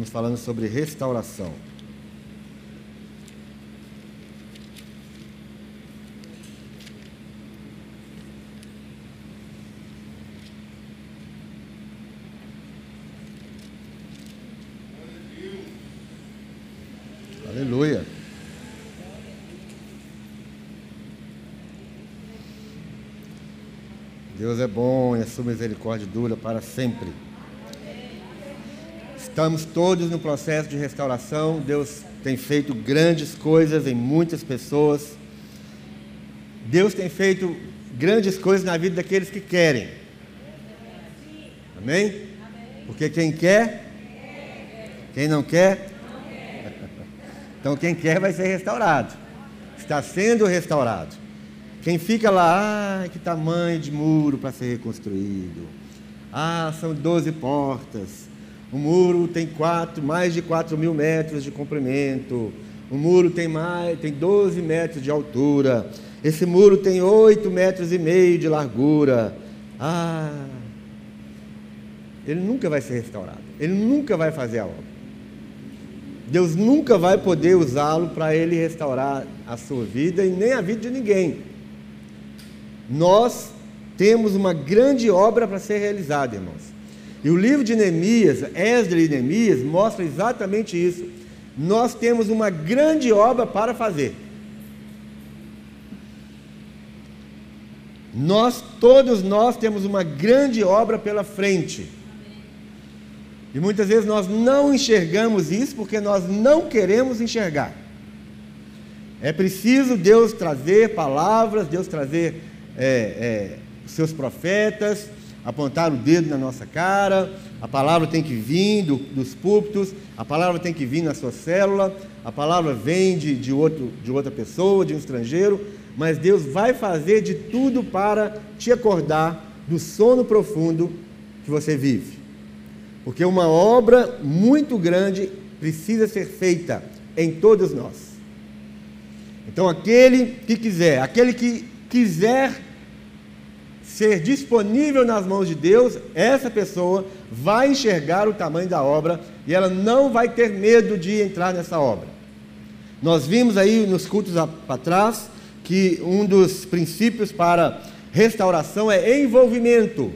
Estamos falando sobre restauração. Aleluia. Deus é bom e a sua misericórdia dura para sempre. Estamos todos no processo de restauração. Deus tem feito grandes coisas em muitas pessoas. Deus tem feito grandes coisas na vida daqueles que querem. Amém? Porque quem quer, quem não quer, então quem quer vai ser restaurado. Está sendo restaurado. Quem fica lá, ah, que tamanho de muro para ser reconstruído. Ah, são 12 portas. O muro tem quatro, mais de 4 mil metros de comprimento. O muro tem mais, tem 12 metros de altura. Esse muro tem 8 metros e meio de largura. Ah, ele nunca vai ser restaurado. Ele nunca vai fazer a obra. Deus nunca vai poder usá-lo para ele restaurar a sua vida e nem a vida de ninguém nós temos uma grande obra para ser realizada, irmãos. E o livro de Neemias, Esdras e Neemias, mostra exatamente isso. Nós temos uma grande obra para fazer. Nós, todos nós, temos uma grande obra pela frente. E muitas vezes nós não enxergamos isso porque nós não queremos enxergar. É preciso Deus trazer palavras, Deus trazer é, é, seus profetas, apontar o dedo na nossa cara, a palavra tem que vir do, dos púlpitos, a palavra tem que vir na sua célula, a palavra vem de, de, outro, de outra pessoa, de um estrangeiro, mas Deus vai fazer de tudo para te acordar do sono profundo que você vive. Porque uma obra muito grande precisa ser feita em todos nós. Então, aquele que quiser, aquele que quiser ser disponível nas mãos de Deus, essa pessoa vai enxergar o tamanho da obra e ela não vai ter medo de entrar nessa obra. Nós vimos aí nos cultos para trás que um dos princípios para restauração é envolvimento.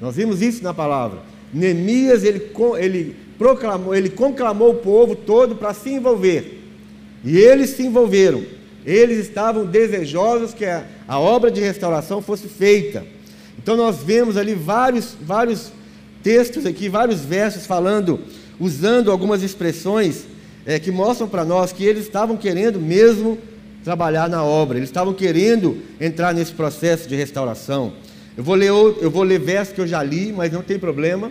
Nós vimos isso na palavra. Neemias ele, ele proclamou, ele conclamou o povo todo para se envolver. E eles se envolveram. Eles estavam desejosos que a, a obra de restauração fosse feita. Então nós vemos ali vários, vários textos aqui, vários versos falando, usando algumas expressões é, que mostram para nós que eles estavam querendo mesmo trabalhar na obra, eles estavam querendo entrar nesse processo de restauração. Eu vou ler, eu vou ler versos que eu já li, mas não tem problema,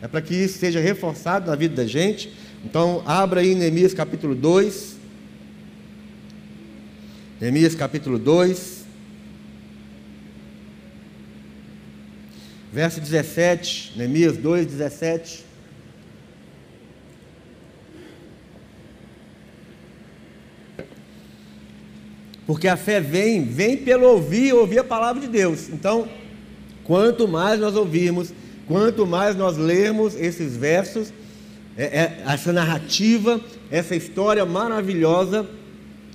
é para que isso seja reforçado na vida da gente. Então, abra aí Neemias capítulo 2. Neemias capítulo 2, verso 17, Neemias 2, 17. Porque a fé vem, vem pelo ouvir, ouvir a palavra de Deus. Então, quanto mais nós ouvirmos, quanto mais nós lermos esses versos, é, é, essa narrativa, essa história maravilhosa,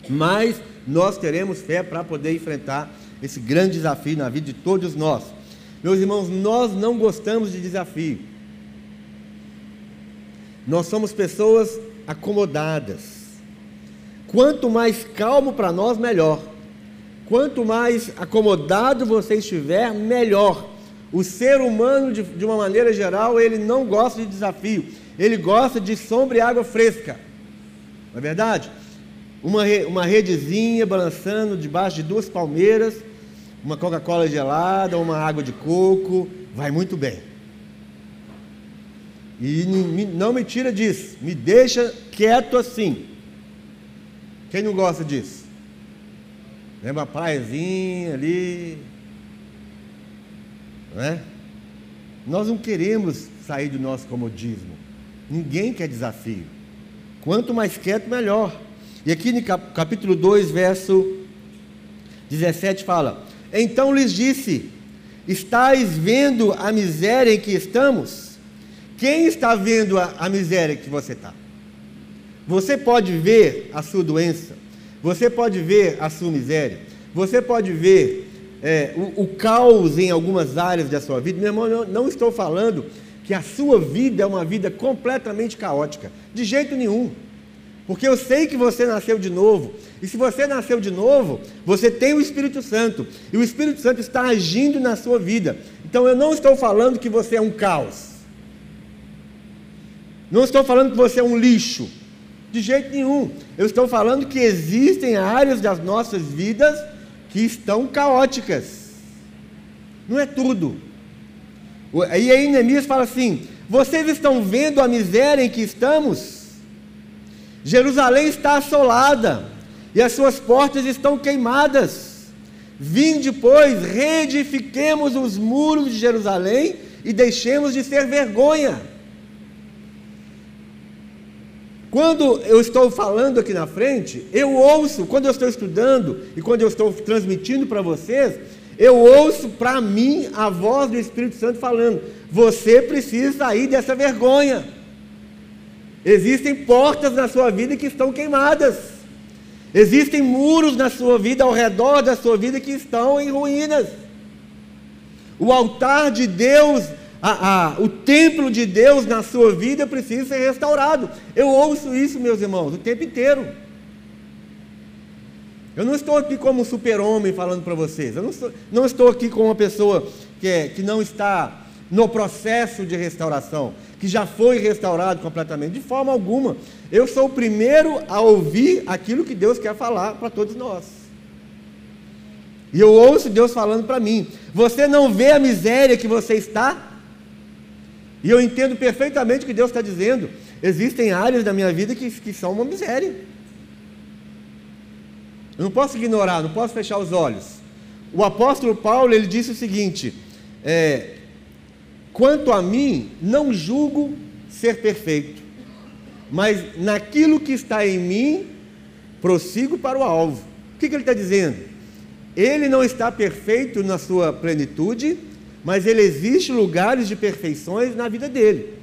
mais nós teremos fé para poder enfrentar esse grande desafio na vida de todos nós. Meus irmãos, nós não gostamos de desafio. Nós somos pessoas acomodadas. Quanto mais calmo para nós, melhor. Quanto mais acomodado você estiver, melhor. O ser humano, de, de uma maneira geral, ele não gosta de desafio. Ele gosta de sombra e água fresca. Não é verdade? Uma, uma redezinha balançando debaixo de duas palmeiras, uma Coca-Cola gelada, uma água de coco, vai muito bem. E não me tira disso, me deixa quieto assim. Quem não gosta disso? Lembra a praiazinha ali, não é? Nós não queremos sair do nosso comodismo. Ninguém quer desafio. Quanto mais quieto, melhor. E aqui no capítulo 2, verso 17 fala: Então lhes disse: Estais vendo a miséria em que estamos? Quem está vendo a, a miséria que você está? Você pode ver a sua doença, você pode ver a sua miséria, você pode ver é, o, o, caos em algumas áreas da sua vida. Meu irmão, não estou falando que a sua vida é uma vida completamente caótica, de jeito nenhum. Porque eu sei que você nasceu de novo. E se você nasceu de novo, você tem o Espírito Santo. E o Espírito Santo está agindo na sua vida. Então eu não estou falando que você é um caos. Não estou falando que você é um lixo. De jeito nenhum. Eu estou falando que existem áreas das nossas vidas que estão caóticas. Não é tudo. E aí Neemias fala assim: vocês estão vendo a miséria em que estamos? Jerusalém está assolada e as suas portas estão queimadas. Vinde, pois, reedifiquemos os muros de Jerusalém e deixemos de ser vergonha. Quando eu estou falando aqui na frente, eu ouço, quando eu estou estudando e quando eu estou transmitindo para vocês, eu ouço para mim a voz do Espírito Santo falando: você precisa sair dessa vergonha. Existem portas na sua vida que estão queimadas. Existem muros na sua vida, ao redor da sua vida, que estão em ruínas. O altar de Deus, a, a, o templo de Deus na sua vida precisa ser restaurado. Eu ouço isso, meus irmãos, o tempo inteiro. Eu não estou aqui como um super-homem falando para vocês. Eu não estou, não estou aqui como uma pessoa que, é, que não está no processo de restauração, que já foi restaurado completamente, de forma alguma. Eu sou o primeiro a ouvir aquilo que Deus quer falar para todos nós. E eu ouço Deus falando para mim: você não vê a miséria que você está? E eu entendo perfeitamente o que Deus está dizendo. Existem áreas da minha vida que, que são uma miséria. Eu não posso ignorar, não posso fechar os olhos. O apóstolo Paulo ele disse o seguinte: é, Quanto a mim, não julgo ser perfeito, mas naquilo que está em mim, prossigo para o alvo. O que, que ele está dizendo? Ele não está perfeito na sua plenitude, mas ele existe lugares de perfeições na vida dele.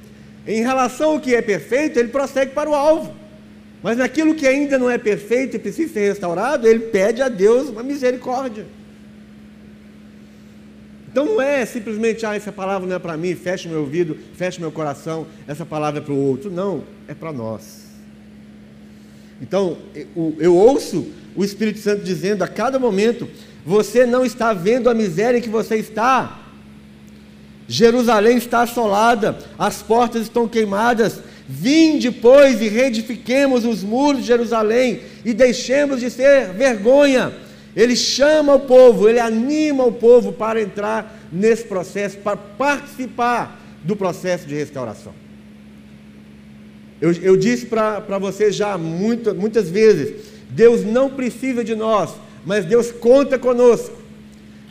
Em relação ao que é perfeito, ele prossegue para o alvo. Mas naquilo que ainda não é perfeito e precisa ser restaurado, ele pede a Deus uma misericórdia. Então não é simplesmente, ah, essa palavra não é para mim, fecha meu ouvido, fecha meu coração, essa palavra é para o outro. Não, é para nós. Então, eu, eu ouço o Espírito Santo dizendo a cada momento: você não está vendo a miséria em que você está. Jerusalém está assolada, as portas estão queimadas. Vinde, pois, e reedifiquemos os muros de Jerusalém e deixemos de ser vergonha ele chama o povo, ele anima o povo para entrar nesse processo, para participar do processo de restauração. Eu, eu disse para vocês já muita, muitas vezes: Deus não precisa de nós, mas Deus conta conosco.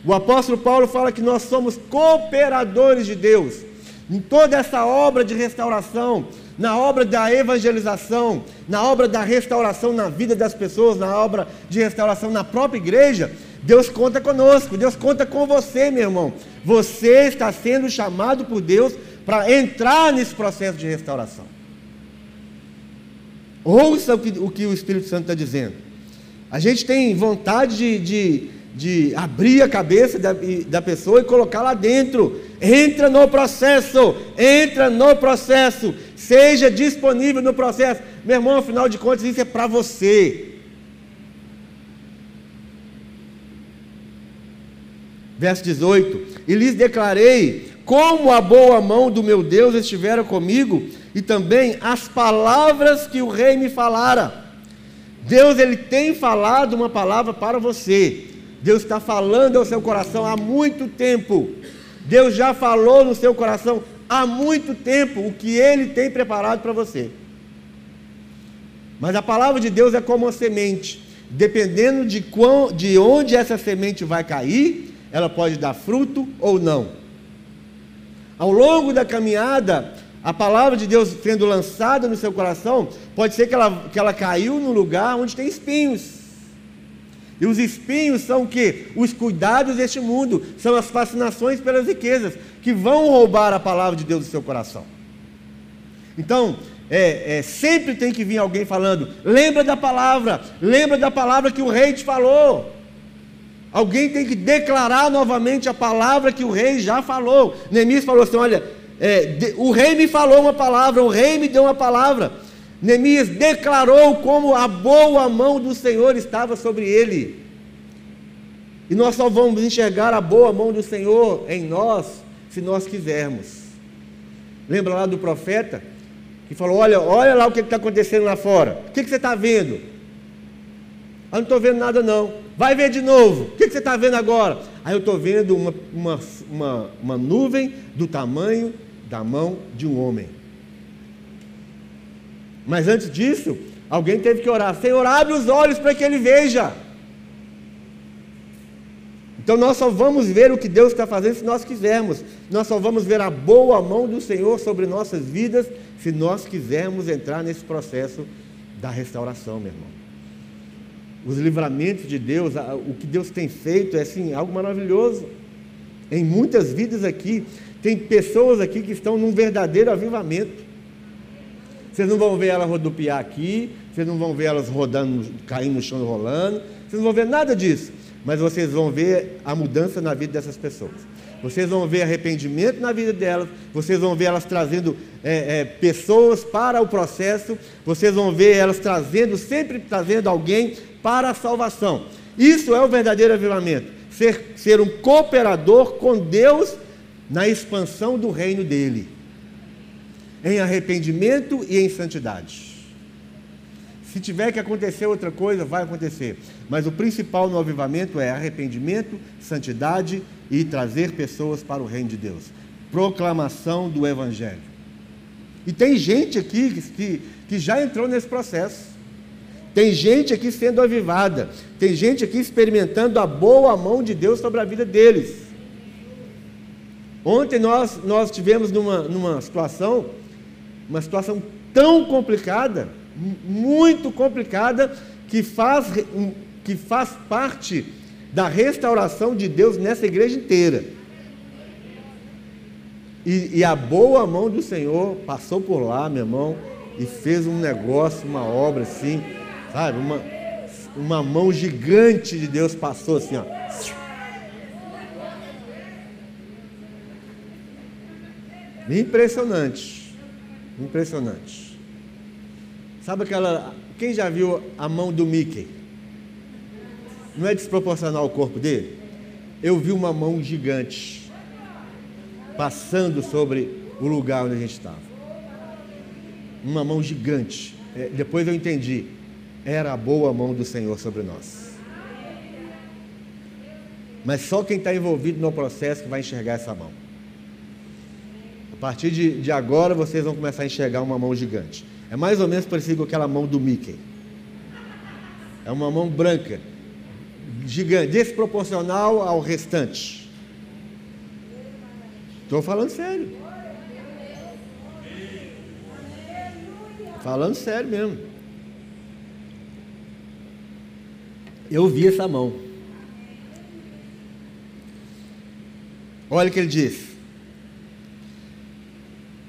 O apóstolo Paulo fala que nós somos cooperadores de Deus em toda essa obra de restauração, na obra da evangelização, na obra da restauração na vida das pessoas, na obra de restauração na própria igreja, Deus conta conosco, Deus conta com você, meu irmão. Você está sendo chamado por Deus para entrar nesse processo de restauração. Ouça o que o, que o Espírito Santo está dizendo. A gente tem vontade de, de, de abrir a cabeça da, da pessoa e colocar lá dentro. Entra no processo, entra no processo. Seja disponível no processo. Meu irmão, afinal de contas, isso é para você. Verso 18: E lhes declarei como a boa mão do meu Deus estivera comigo, e também as palavras que o rei me falara. Deus ele tem falado uma palavra para você. Deus está falando ao seu coração há muito tempo. Deus já falou no seu coração há muito tempo o que Ele tem preparado para você. Mas a palavra de Deus é como uma semente. Dependendo de, quão, de onde essa semente vai cair, ela pode dar fruto ou não. Ao longo da caminhada, a palavra de Deus sendo lançada no seu coração, pode ser que ela, que ela caiu no lugar onde tem espinhos. E os espinhos são o que? Os cuidados deste mundo, são as fascinações pelas riquezas, que vão roubar a palavra de Deus do seu coração. Então, é, é, sempre tem que vir alguém falando: lembra da palavra, lembra da palavra que o rei te falou. Alguém tem que declarar novamente a palavra que o rei já falou. Neemias falou assim: olha, é, de, o rei me falou uma palavra, o rei me deu uma palavra. Neemias declarou como a boa mão do Senhor estava sobre ele. E nós só vamos enxergar a boa mão do Senhor em nós se nós quisermos. Lembra lá do profeta que falou: Olha, olha lá o que está acontecendo lá fora. O que, que você está vendo? Eu não estou vendo nada, não. Vai ver de novo. O que, que você está vendo agora? Aí eu estou vendo uma, uma, uma, uma nuvem do tamanho da mão de um homem. Mas antes disso, alguém teve que orar: Senhor, abre os olhos para que ele veja. Então nós só vamos ver o que Deus está fazendo se nós quisermos. Nós só vamos ver a boa mão do Senhor sobre nossas vidas se nós quisermos entrar nesse processo da restauração, meu irmão. Os livramentos de Deus, o que Deus tem feito é assim, algo maravilhoso. Em muitas vidas aqui, tem pessoas aqui que estão num verdadeiro avivamento. Vocês não vão ver elas rodopiar aqui, vocês não vão ver elas rodando, caindo no chão rolando, vocês não vão ver nada disso mas vocês vão ver a mudança na vida dessas pessoas. Vocês vão ver arrependimento na vida delas, vocês vão ver elas trazendo é, é, pessoas para o processo, vocês vão ver elas trazendo, sempre trazendo alguém para a salvação. Isso é o verdadeiro avivamento. Ser, ser um cooperador com Deus na expansão do reino dele, em arrependimento e em santidade. Se tiver que acontecer outra coisa, vai acontecer. Mas o principal no avivamento é arrependimento, santidade e trazer pessoas para o reino de Deus. Proclamação do Evangelho. E tem gente aqui que, que já entrou nesse processo. Tem gente aqui sendo avivada. Tem gente aqui experimentando a boa mão de Deus sobre a vida deles. Ontem nós, nós tivemos numa, numa situação, uma situação tão complicada muito complicada que faz, que faz parte da restauração de Deus nessa igreja inteira. E, e, a boa mão do Senhor passou por lá, meu irmão, e fez um negócio, uma obra assim, sabe? Uma, uma mão gigante de Deus passou assim, ó. Impressionante. Impressionante. Sabe aquela. Quem já viu a mão do Mickey? Não é desproporcional ao corpo dele? Eu vi uma mão gigante passando sobre o lugar onde a gente estava. Uma mão gigante. É, depois eu entendi. Era a boa mão do Senhor sobre nós. Mas só quem está envolvido no processo que vai enxergar essa mão. A partir de, de agora vocês vão começar a enxergar uma mão gigante. É mais ou menos parecido com aquela mão do Mickey. É uma mão branca, gigante, desproporcional ao restante. Estou falando sério. Falando sério mesmo. Eu vi essa mão. Olha o que ele diz.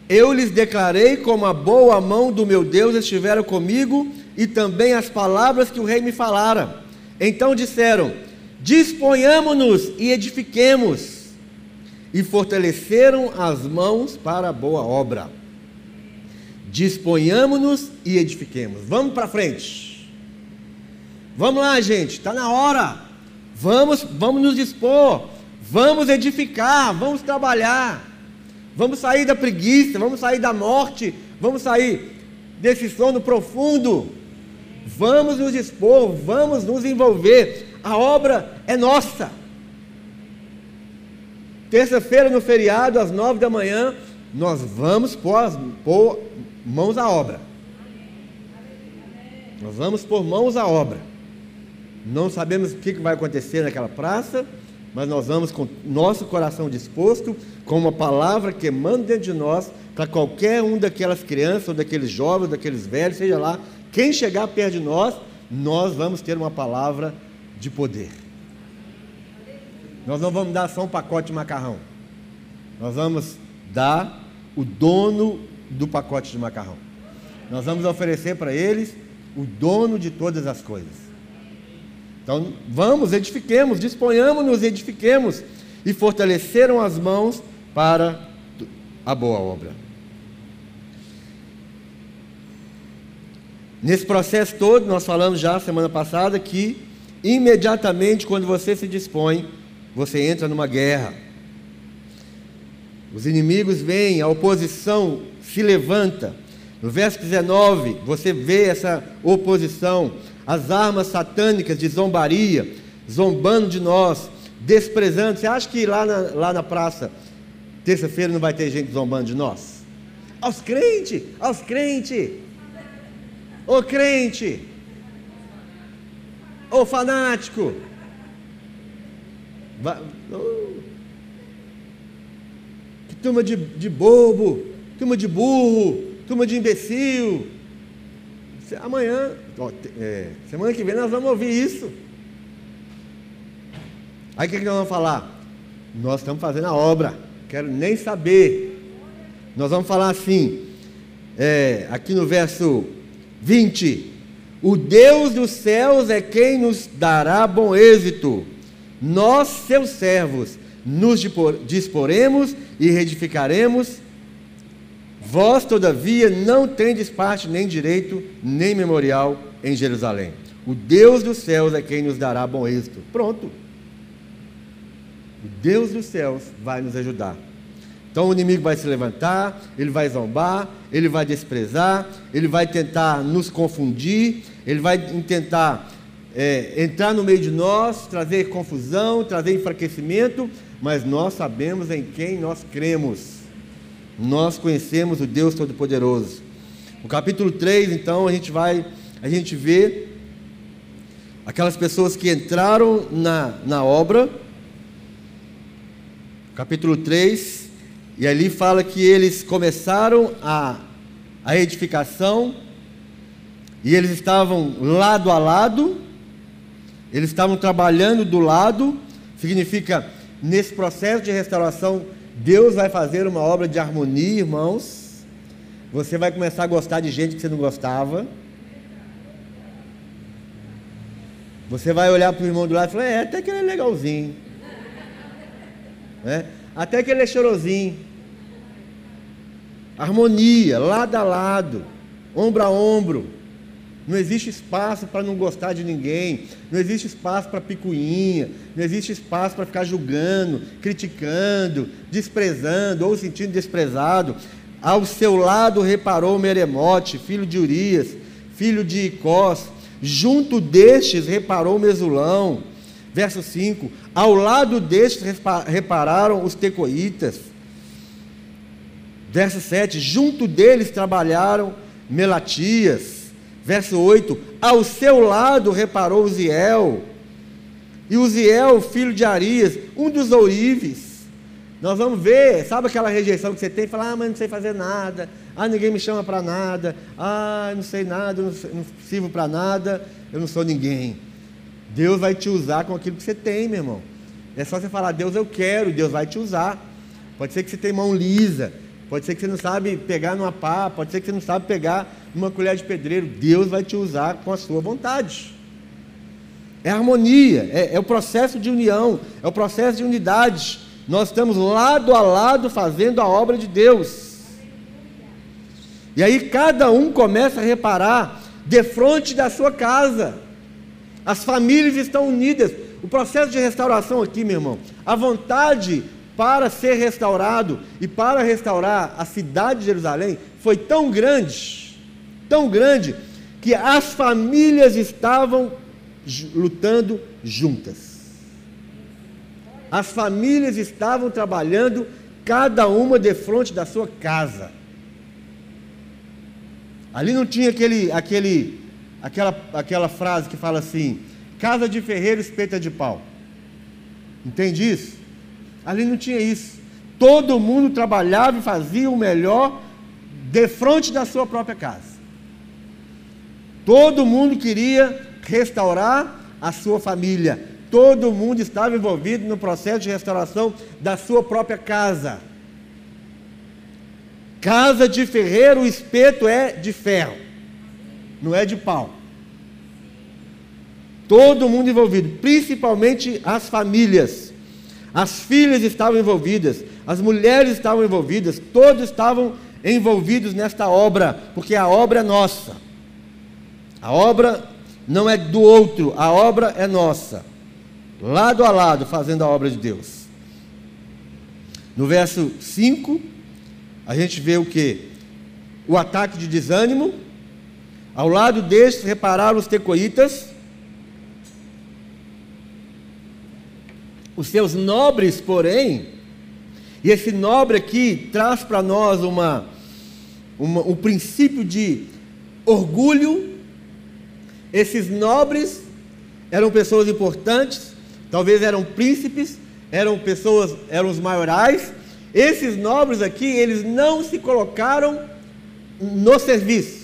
Eu lhes declarei como a boa mão do meu Deus estiveram comigo e também as palavras que o rei me falara. Então disseram: Disponhamos-nos e edifiquemos. E fortaleceram as mãos para a boa obra. Disponhamos-nos e edifiquemos. Vamos para frente. Vamos lá, gente, está na hora. Vamos, vamos nos dispor. Vamos edificar, vamos trabalhar. Vamos sair da preguiça, vamos sair da morte, vamos sair desse sono profundo. Vamos nos expor, vamos nos envolver. A obra é nossa. Terça-feira, no feriado, às nove da manhã, nós vamos pôr, pôr mãos à obra. Nós vamos pôr mãos à obra. Não sabemos o que vai acontecer naquela praça, mas nós vamos com nosso coração disposto, com uma palavra que emana dentro de nós, para qualquer um daquelas crianças, ou daqueles jovens, ou daqueles velhos, seja lá, quem chegar perto de nós, nós vamos ter uma palavra de poder. Nós não vamos dar só um pacote de macarrão. Nós vamos dar o dono do pacote de macarrão. Nós vamos oferecer para eles o dono de todas as coisas. Então, vamos, edifiquemos, disponhamos-nos, edifiquemos e fortaleceram as mãos para a boa obra. Nesse processo todo, nós falamos já semana passada que imediatamente quando você se dispõe, você entra numa guerra. Os inimigos vêm, a oposição se levanta. No verso 19, você vê essa oposição, as armas satânicas de zombaria, zombando de nós, desprezando. Você acha que lá na, lá na praça, terça-feira, não vai ter gente zombando de nós? Aos crentes, aos crentes. Ô crente, ô fanático, que turma de, de bobo, turma de burro, turma de imbecil. Amanhã, é, semana que vem nós vamos ouvir isso. Aí o que, que nós vamos falar? Nós estamos fazendo a obra, quero nem saber. Nós vamos falar assim, é, aqui no verso 20: O Deus dos céus é quem nos dará bom êxito. Nós, seus servos, nos disporemos e reedificaremos. Vós, todavia, não tendes parte nem direito, nem memorial em Jerusalém. O Deus dos céus é quem nos dará bom êxito. Pronto. Deus dos céus vai nos ajudar. Então o inimigo vai se levantar, ele vai zombar, ele vai desprezar, ele vai tentar nos confundir, ele vai tentar é, entrar no meio de nós, trazer confusão, trazer enfraquecimento, mas nós sabemos em quem nós cremos. Nós conhecemos o Deus Todo-Poderoso. No capítulo 3, então, a gente vai, a gente vê aquelas pessoas que entraram na, na obra. Capítulo 3, e ali fala que eles começaram a, a edificação, e eles estavam lado a lado, eles estavam trabalhando do lado, significa, nesse processo de restauração, Deus vai fazer uma obra de harmonia, irmãos. Você vai começar a gostar de gente que você não gostava. Você vai olhar para o irmão do lado e falar: É, até que ele é legalzinho. É? Até que ele é chorosinho. Harmonia, lado a lado, ombro a ombro. Não existe espaço para não gostar de ninguém, não existe espaço para picuinha, não existe espaço para ficar julgando, criticando, desprezando ou sentindo desprezado. Ao seu lado reparou Meremote, filho de Urias, filho de Icós. Junto destes reparou Mesulão. Verso 5: Ao lado destes repararam os tecoítas. Verso 7: Junto deles trabalharam Melatias. Verso 8: Ao seu lado reparou Uziel. E Uziel, filho de Arias, um dos ourives. Nós vamos ver, sabe aquela rejeição que você tem? Falar, ah, mas não sei fazer nada. Ah, ninguém me chama para nada. Ah, não sei nada, não sirvo para nada. Eu não sou ninguém. Deus vai te usar com aquilo que você tem, meu irmão. É só você falar, Deus eu quero, Deus vai te usar. Pode ser que você tenha mão lisa, Pode ser que você não sabe pegar numa pá, pode ser que você não sabe pegar numa colher de pedreiro. Deus vai te usar com a sua vontade. É harmonia, é, é o processo de união, é o processo de unidade. Nós estamos lado a lado fazendo a obra de Deus. E aí cada um começa a reparar de frente da sua casa. As famílias estão unidas. O processo de restauração aqui, meu irmão, a vontade para ser restaurado e para restaurar a cidade de Jerusalém foi tão grande, tão grande, que as famílias estavam lutando juntas. As famílias estavam trabalhando, cada uma de frente da sua casa. Ali não tinha aquele, aquele, aquela, aquela frase que fala assim: casa de ferreiro, espeta de pau. Entende isso? Ali não tinha isso. Todo mundo trabalhava e fazia o melhor de frente da sua própria casa. Todo mundo queria restaurar a sua família. Todo mundo estava envolvido no processo de restauração da sua própria casa. Casa de ferreiro, o espeto é de ferro, não é de pau. Todo mundo envolvido, principalmente as famílias. As filhas estavam envolvidas, as mulheres estavam envolvidas, todos estavam envolvidos nesta obra, porque a obra é nossa. A obra não é do outro, a obra é nossa. Lado a lado, fazendo a obra de Deus. No verso 5, a gente vê o que? O ataque de desânimo. Ao lado destes repararam os tecoitas. Os seus nobres, porém, e esse nobre aqui traz para nós uma, uma, um princípio de orgulho. Esses nobres eram pessoas importantes, talvez eram príncipes, eram pessoas, eram os maiorais. Esses nobres aqui, eles não se colocaram no serviço.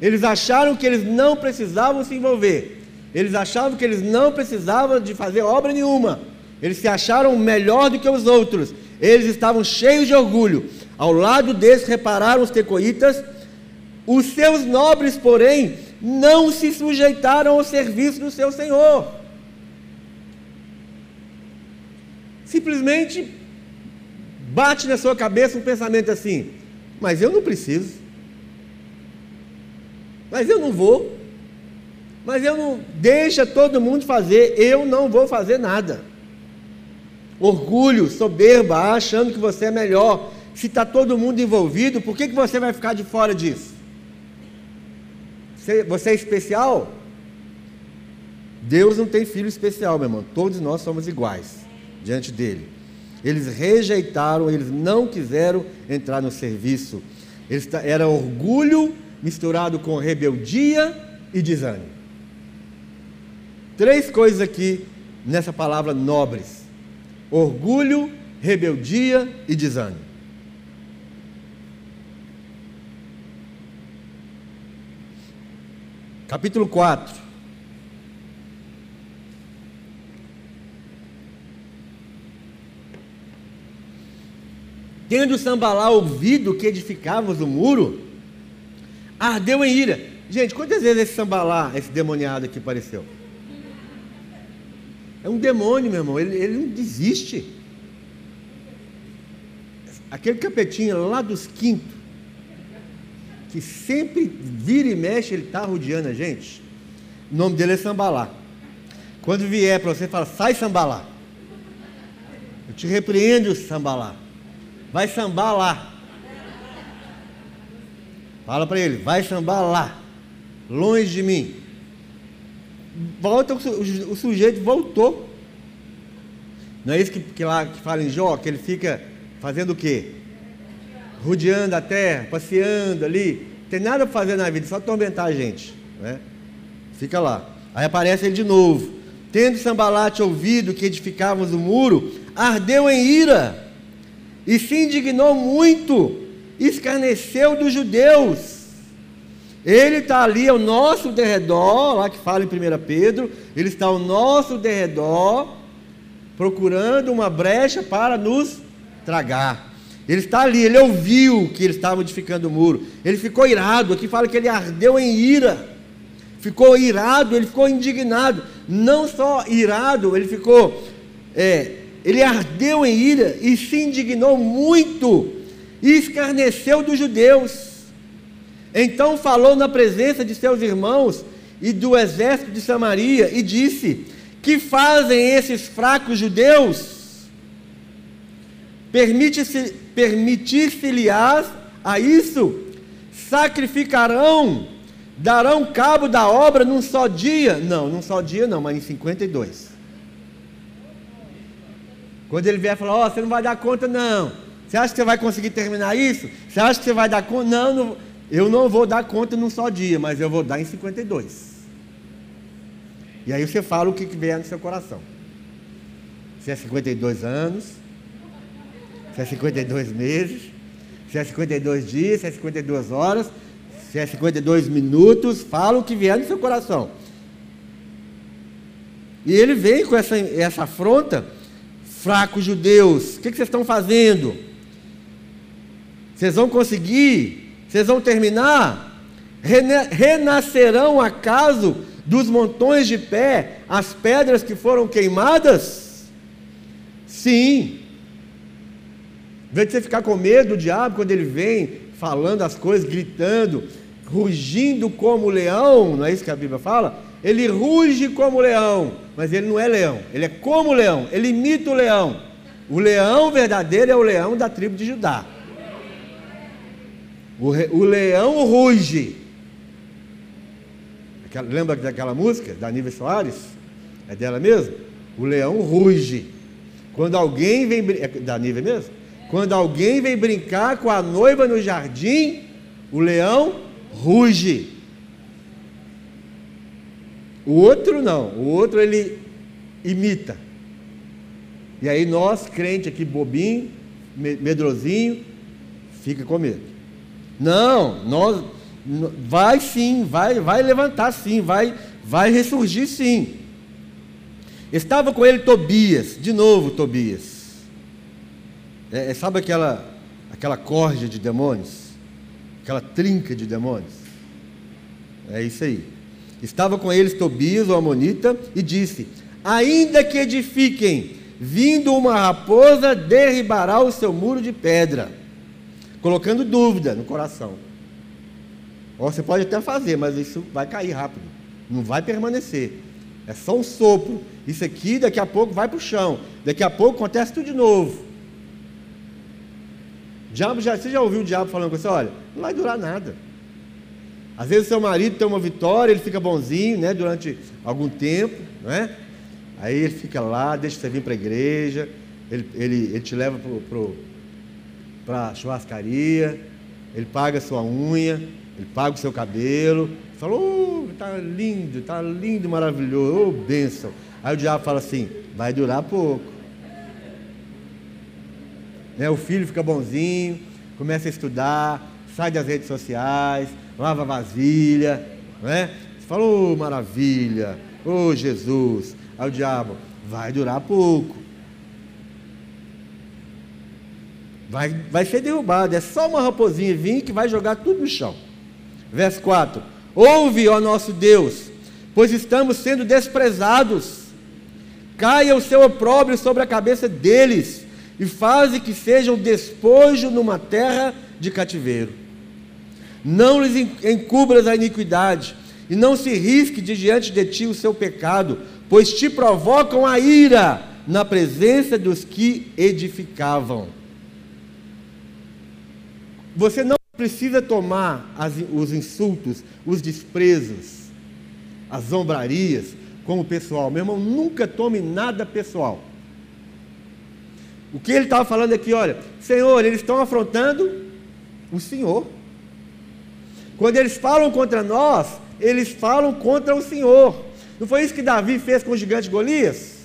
Eles acharam que eles não precisavam se envolver. Eles achavam que eles não precisavam de fazer obra nenhuma. Eles se acharam melhor do que os outros. Eles estavam cheios de orgulho. Ao lado deles repararam os tecoitas. Os seus nobres, porém, não se sujeitaram ao serviço do seu senhor. Simplesmente bate na sua cabeça um pensamento assim: mas eu não preciso, mas eu não vou, mas eu não. Deixa todo mundo fazer, eu não vou fazer nada. Orgulho, soberba, achando que você é melhor. Se está todo mundo envolvido, por que, que você vai ficar de fora disso? Você, você é especial? Deus não tem filho especial, meu irmão. Todos nós somos iguais diante dele. Eles rejeitaram, eles não quiseram entrar no serviço. Eles, era orgulho misturado com rebeldia e desânimo. Três coisas aqui nessa palavra nobres: orgulho, rebeldia e desânimo. Capítulo 4. Tendo Sambalá ouvido que edificávamos o muro, ardeu em ira. Gente, quantas vezes esse Sambalá, esse demoniado aqui apareceu? É um demônio, meu irmão, ele, ele não desiste. Aquele capetinho lá dos quintos, que sempre vira e mexe, ele está rodeando a gente. O nome dele é Sambalá. Quando vier para você, fala, sai Sambalá. Eu te repreendo, Sambalá. Vai sambar lá. Fala para ele, vai sambar lá, longe de mim. Volta, o, sujeito voltou. Não é isso que, que lá que fala em Jó, que ele fica fazendo o quê? Rodeando a terra, passeando ali. Tem nada para fazer na vida, só atormentar a gente. Né? Fica lá. Aí aparece ele de novo. Tendo Sambalate ouvido que edificávamos o muro, ardeu em ira e se indignou muito, escarneceu dos judeus. Ele está ali ao nosso derredor, lá que fala em 1 Pedro, ele está ao nosso derredor, procurando uma brecha para nos tragar. Ele está ali, ele ouviu que eles estavam edificando o muro, ele ficou irado, aqui fala que ele ardeu em ira, ficou irado, ele ficou indignado, não só irado, ele ficou é, ele ardeu em ira e se indignou muito e escarneceu dos judeus. Então falou na presença de seus irmãos e do exército de Samaria e disse: Que fazem esses fracos judeus? Permite-se permitir-se-lhes a isso? Sacrificarão, darão cabo da obra num só dia? Não, num só dia não, mas em 52. Quando ele vier falar, ó, oh, você não vai dar conta, não. Você acha que você vai conseguir terminar isso? Você acha que você vai dar conta? Não, não, eu não vou dar conta num só dia, mas eu vou dar em 52. E aí você fala o que vier no seu coração. Se é 52 anos, se é 52 meses, se é 52 dias, se é 52 horas, se é 52 minutos, fala o que vier no seu coração. E ele vem com essa, essa afronta fracos judeus, o que, que vocês estão fazendo? Vocês vão conseguir? Vocês vão terminar? Renascerão acaso dos montões de pé as pedras que foram queimadas? Sim. Em vez de você ficar com medo do diabo quando ele vem falando as coisas, gritando, rugindo como leão, não é isso que a Bíblia fala? Ele ruge como leão, mas ele não é leão, ele é como leão, ele imita o leão. O leão verdadeiro é o leão da tribo de Judá. O, re, o leão ruge. Aquela, lembra daquela música da Nível Soares? É dela mesmo? O leão ruge. Quando alguém vem. É da Nível mesmo? Quando alguém vem brincar com a noiva no jardim, o leão ruge. O outro não, o outro ele imita. E aí nós, crente aqui bobinho, medrosinho, fica com medo. Não, nós vai sim, vai, vai levantar sim, vai, vai ressurgir sim. Estava com ele Tobias, de novo Tobias. É, é, sabe aquela, aquela corja de demônios? Aquela trinca de demônios? É isso aí. Estava com eles Tobias, o Amonita, e disse: Ainda que edifiquem vindo uma raposa, derribará o seu muro de pedra, colocando dúvida no coração. Você pode até fazer, mas isso vai cair rápido, não vai permanecer. É só um sopro. Isso aqui daqui a pouco vai para o chão. Daqui a pouco acontece tudo de novo. O diabo já, você já ouviu o diabo falando com você? Olha, não vai durar nada. Às vezes seu marido tem uma vitória, ele fica bonzinho, né, durante algum tempo, não é? Aí ele fica lá, deixa você vir para a igreja, ele, ele, ele te leva para a churrascaria, ele paga sua unha, ele paga o seu cabelo, fala, oh, tá lindo, tá lindo, maravilhoso, oh, bênção. Aí o diabo fala assim, vai durar pouco. Né, o filho fica bonzinho, começa a estudar, sai das redes sociais, lava vasilha, né? Você fala, oh, maravilha, oh Jesus. Aí o diabo, vai durar pouco. Vai, vai ser derrubado. É só uma raposinha vir que vai jogar tudo no chão. Verso 4: Ouve, ó nosso Deus, pois estamos sendo desprezados. Caia o seu opróbrio sobre a cabeça deles, e faze que sejam despojo numa terra de cativeiro. Não lhes encubras a iniquidade, e não se risque de diante de ti o seu pecado, pois te provocam a ira na presença dos que edificavam. Você não precisa tomar as, os insultos, os desprezos, as zombrarias como pessoal. Meu irmão, nunca tome nada pessoal. O que ele estava falando aqui, olha, Senhor, eles estão afrontando o Senhor. Quando eles falam contra nós, eles falam contra o Senhor. Não foi isso que Davi fez com o gigante Golias?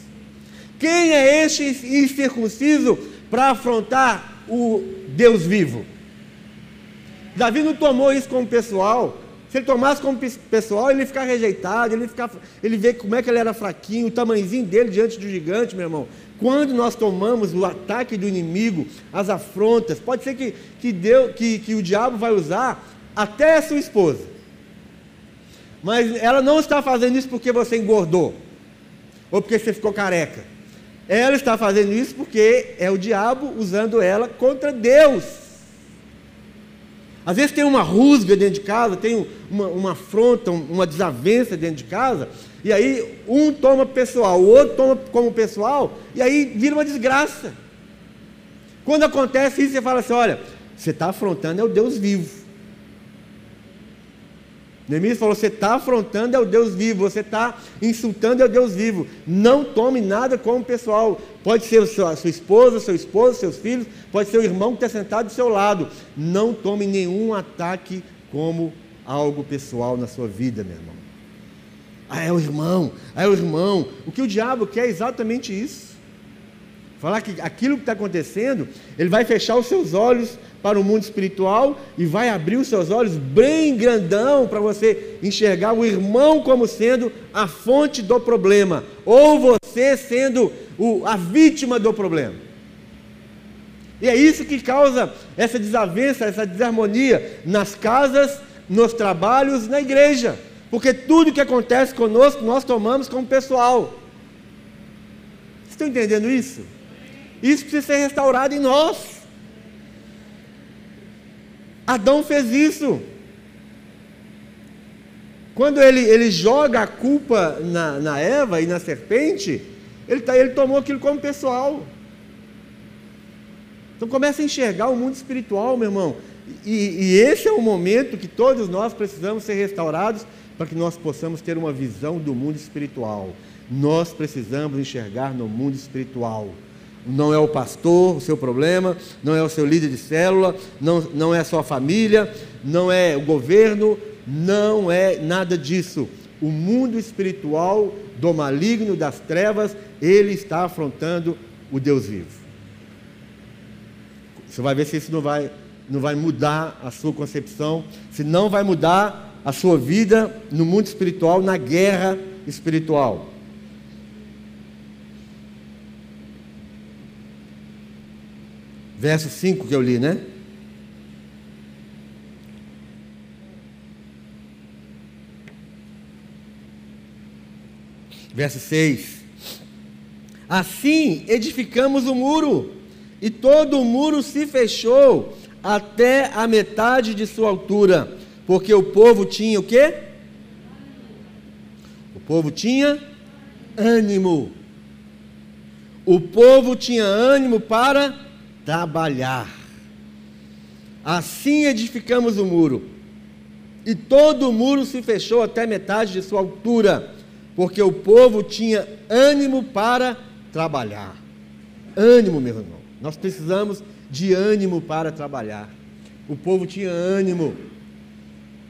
Quem é este incircunciso para afrontar o Deus vivo? Davi não tomou isso como pessoal. Se ele tomasse como pessoal, ele ia ficar rejeitado, ele ia, ficar, ele vê como é que ele era fraquinho, o tamanhozinho dele diante do gigante, meu irmão. Quando nós tomamos o ataque do inimigo, as afrontas, pode ser que, que, Deus, que, que o diabo vai usar até a sua esposa. Mas ela não está fazendo isso porque você engordou, ou porque você ficou careca. Ela está fazendo isso porque é o diabo usando ela contra Deus. Às vezes tem uma rusga dentro de casa, tem uma, uma afronta, uma desavença dentro de casa, e aí um toma pessoal, o outro toma como pessoal, e aí vira uma desgraça. Quando acontece isso, você fala assim: olha, você está afrontando é o Deus vivo. Neemias falou: você está afrontando é o Deus vivo, você está insultando é o Deus vivo. Não tome nada como pessoal. Pode ser a sua, sua esposa, seu esposo, seus filhos, pode ser o irmão que está sentado do seu lado. Não tome nenhum ataque como algo pessoal na sua vida, meu irmão. Ah, é o irmão, ah, é o irmão. O que o diabo quer é exatamente isso. Falar que aquilo que está acontecendo, ele vai fechar os seus olhos para o mundo espiritual e vai abrir os seus olhos bem grandão para você enxergar o irmão como sendo a fonte do problema, ou você sendo o, a vítima do problema. E é isso que causa essa desavença, essa desarmonia nas casas, nos trabalhos, na igreja. Porque tudo que acontece conosco, nós tomamos como pessoal. Estão entendendo isso? Isso precisa ser restaurado em nós. Adão fez isso. Quando ele, ele joga a culpa na, na Eva e na serpente, ele, tá, ele tomou aquilo como pessoal. Então começa a enxergar o mundo espiritual, meu irmão. E, e esse é o momento que todos nós precisamos ser restaurados para que nós possamos ter uma visão do mundo espiritual. Nós precisamos enxergar no mundo espiritual. Não é o pastor o seu problema, não é o seu líder de célula, não, não é a sua família, não é o governo, não é nada disso. O mundo espiritual do maligno das trevas, ele está afrontando o Deus vivo. Você vai ver se isso não vai, não vai mudar a sua concepção, se não vai mudar a sua vida no mundo espiritual, na guerra espiritual. Verso 5 que eu li, né? Verso 6. Assim edificamos o muro, e todo o muro se fechou até a metade de sua altura, porque o povo tinha o quê? O povo tinha ânimo. O povo tinha ânimo para trabalhar. Assim edificamos o muro. E todo o muro se fechou até metade de sua altura, porque o povo tinha ânimo para trabalhar. Ânimo, meu irmão. Nós precisamos de ânimo para trabalhar. O povo tinha ânimo.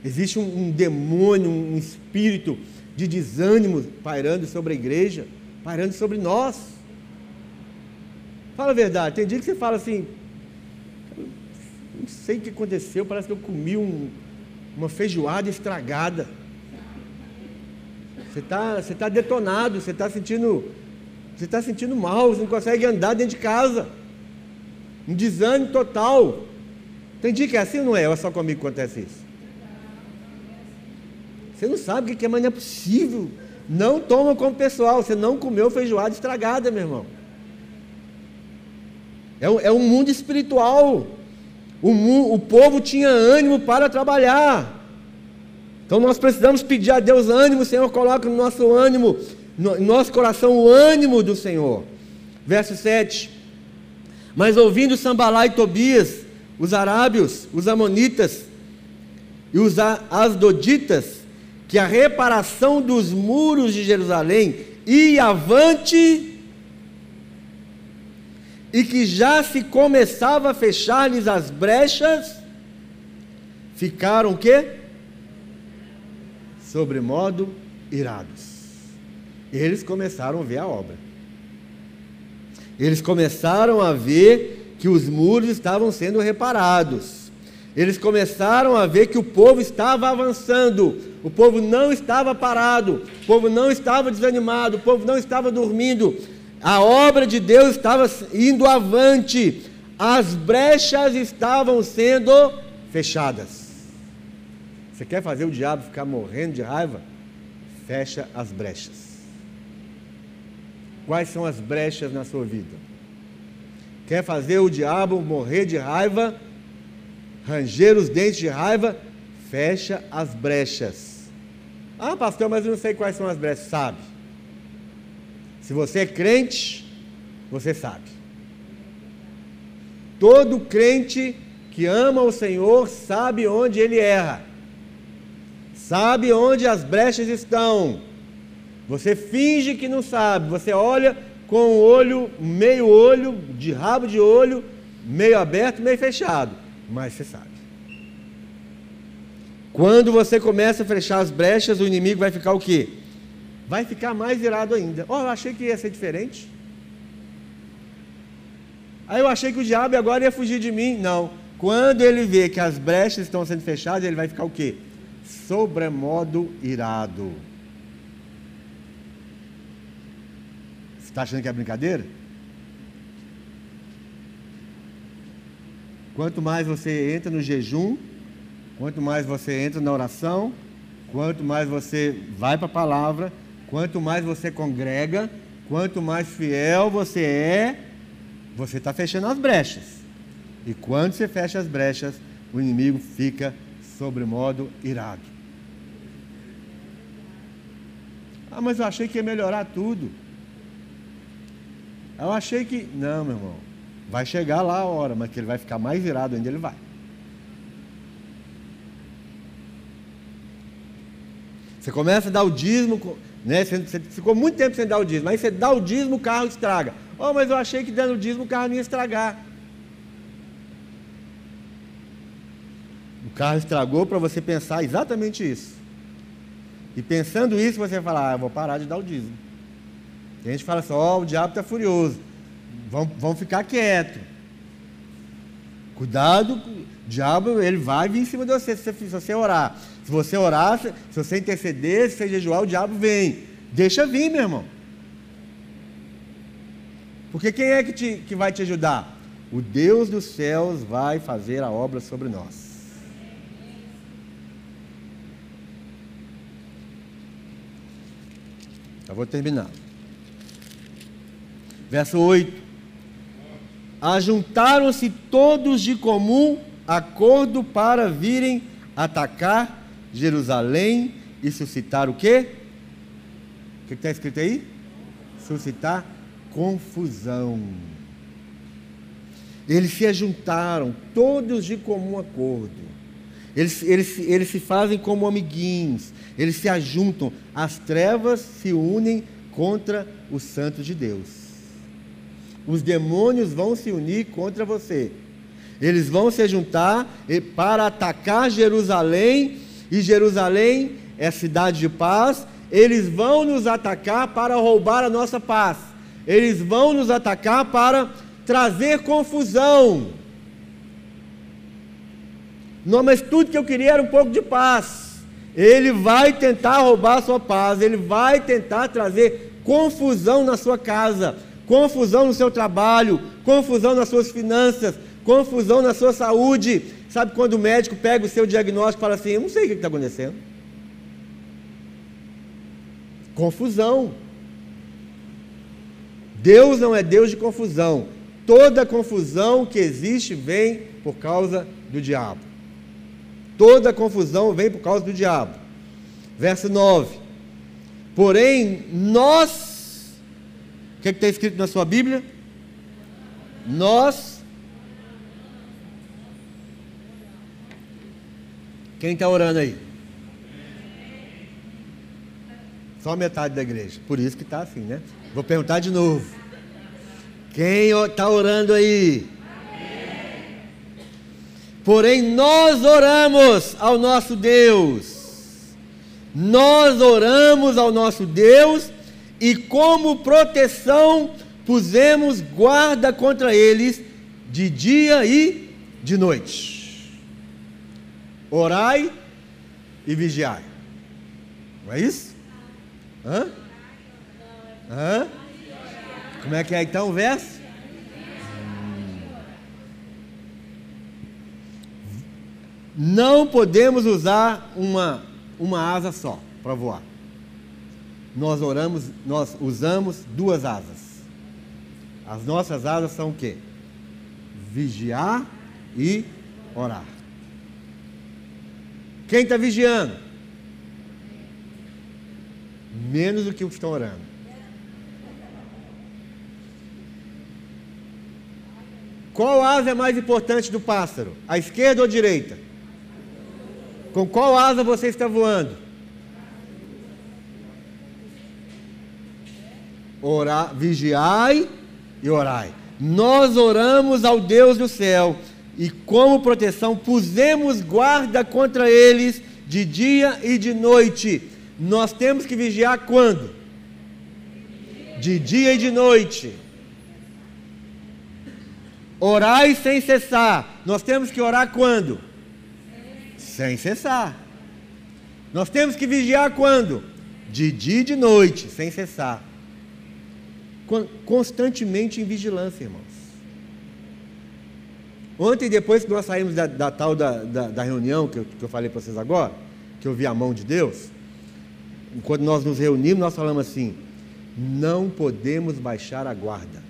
Existe um, um demônio, um espírito de desânimo pairando sobre a igreja, pairando sobre nós. Fala a verdade, tem dia que você fala assim, não sei o que aconteceu, parece que eu comi um, uma feijoada estragada. Você está você tá detonado, você está sentindo, você está sentindo mal, você não consegue andar dentro de casa. Um desânimo total. Tem dia que é assim ou não é? É só comigo que acontece isso? Você não sabe o que é, mas não é possível. Não toma como pessoal, você não comeu feijoada estragada, meu irmão. É é um mundo espiritual. O, o povo tinha ânimo para trabalhar. Então nós precisamos pedir a Deus ânimo, Senhor, coloca no nosso ânimo, no nosso coração o ânimo do Senhor. Verso 7. Mas ouvindo Sambalá e Tobias, os arábios, os amonitas e os asdoditas, que a reparação dos muros de Jerusalém ia avante e que já se começava a fechar-lhes as brechas, ficaram o quê? Sobremodo irados. Eles começaram a ver a obra. Eles começaram a ver que os muros estavam sendo reparados. Eles começaram a ver que o povo estava avançando, o povo não estava parado, o povo não estava desanimado, o povo não estava dormindo, a obra de Deus estava indo avante, as brechas estavam sendo fechadas. Você quer fazer o diabo ficar morrendo de raiva? Fecha as brechas. Quais são as brechas na sua vida? Quer fazer o diabo morrer de raiva? Ranger os dentes de raiva? Fecha as brechas. Ah, pastor, mas eu não sei quais são as brechas. Sabe? Se você é crente, você sabe. Todo crente que ama o Senhor sabe onde ele erra, sabe onde as brechas estão. Você finge que não sabe, você olha com o olho, meio olho, de rabo de olho, meio aberto, meio fechado, mas você sabe. Quando você começa a fechar as brechas, o inimigo vai ficar o quê? Vai ficar mais irado ainda. Oh, eu achei que ia ser diferente. Aí eu achei que o diabo agora ia fugir de mim. Não. Quando ele vê que as brechas estão sendo fechadas, ele vai ficar o quê? Sobremodo irado. Você está achando que é brincadeira? quanto mais você entra no jejum, quanto mais você entra na oração, quanto mais você vai para a palavra, quanto mais você congrega, quanto mais fiel você é, você está fechando as brechas. E quando você fecha as brechas, o inimigo fica sobremodo irado. Ah, mas eu achei que ia melhorar tudo. Eu achei que. Não, meu irmão. Vai chegar lá a hora, mas que ele vai ficar mais irado ainda, ele vai. Você começa a dar o dízimo, né? Você, você ficou muito tempo sem dar o dízimo. Aí você dá o dízimo, o carro estraga. Oh, mas eu achei que dando o dízimo o carro não ia estragar. O carro estragou para você pensar exatamente isso. E pensando isso, você fala, ah, eu vou parar de dar o dízimo. E a gente fala assim, ó, oh, o diabo está furioso. Vamos, vamos ficar quieto. Cuidado, o diabo ele vai vir em cima de você se você, se você orar. Se você orar, se, você interceder, se você jejuar, o diabo vem. Deixa vir, meu irmão. Porque quem é que, te, que vai te ajudar? O Deus dos céus vai fazer a obra sobre nós. Eu vou terminar. Verso 8. Ajuntaram-se todos de comum acordo para virem atacar Jerusalém e suscitar o quê? O que está escrito aí? Suscitar confusão. Eles se ajuntaram, todos de comum acordo. Eles, eles, eles se fazem como amiguinhos, eles se ajuntam, as trevas se unem contra os santos de Deus. Os demônios vão se unir contra você. Eles vão se juntar para atacar Jerusalém, e Jerusalém é cidade de paz. Eles vão nos atacar para roubar a nossa paz. Eles vão nos atacar para trazer confusão. Não, mas tudo que eu queria era um pouco de paz. Ele vai tentar roubar a sua paz, ele vai tentar trazer confusão na sua casa confusão no seu trabalho, confusão nas suas finanças, confusão na sua saúde. Sabe quando o médico pega o seu diagnóstico e fala assim: Eu não sei o que está acontecendo. Confusão. Deus não é Deus de confusão. Toda confusão que existe vem por causa do diabo. Toda confusão vem por causa do diabo. Verso 9. Porém, nós que está escrito na sua Bíblia? Nós. Quem está orando aí? Só metade da igreja. Por isso que está assim, né? Vou perguntar de novo. Quem está orando aí? Porém, nós oramos ao nosso Deus. Nós oramos ao nosso Deus e como proteção pusemos guarda contra eles de dia e de noite. Orai e vigiai. Não é isso? Hã? Hã? Como é que é então o verso? Não podemos usar uma, uma asa só para voar nós oramos, nós usamos duas asas. As nossas asas são o quê? Vigiar e orar. Quem está vigiando? Menos do que os que estão orando. Qual asa é mais importante do pássaro? A esquerda ou a direita? Com qual asa você está voando? Orar, vigiai e orai. Nós oramos ao Deus do céu e, como proteção, pusemos guarda contra eles de dia e de noite. Nós temos que vigiar quando? De dia e de noite. Orai sem cessar. Nós temos que orar quando? Sem cessar. Nós temos que vigiar quando? De dia e de noite, sem cessar constantemente em vigilância, irmãos. Ontem, depois que nós saímos da, da tal da, da, da, reunião que eu, que eu falei para vocês agora, que eu vi a mão de Deus, quando nós nos reunimos, nós falamos assim: não podemos baixar a guarda.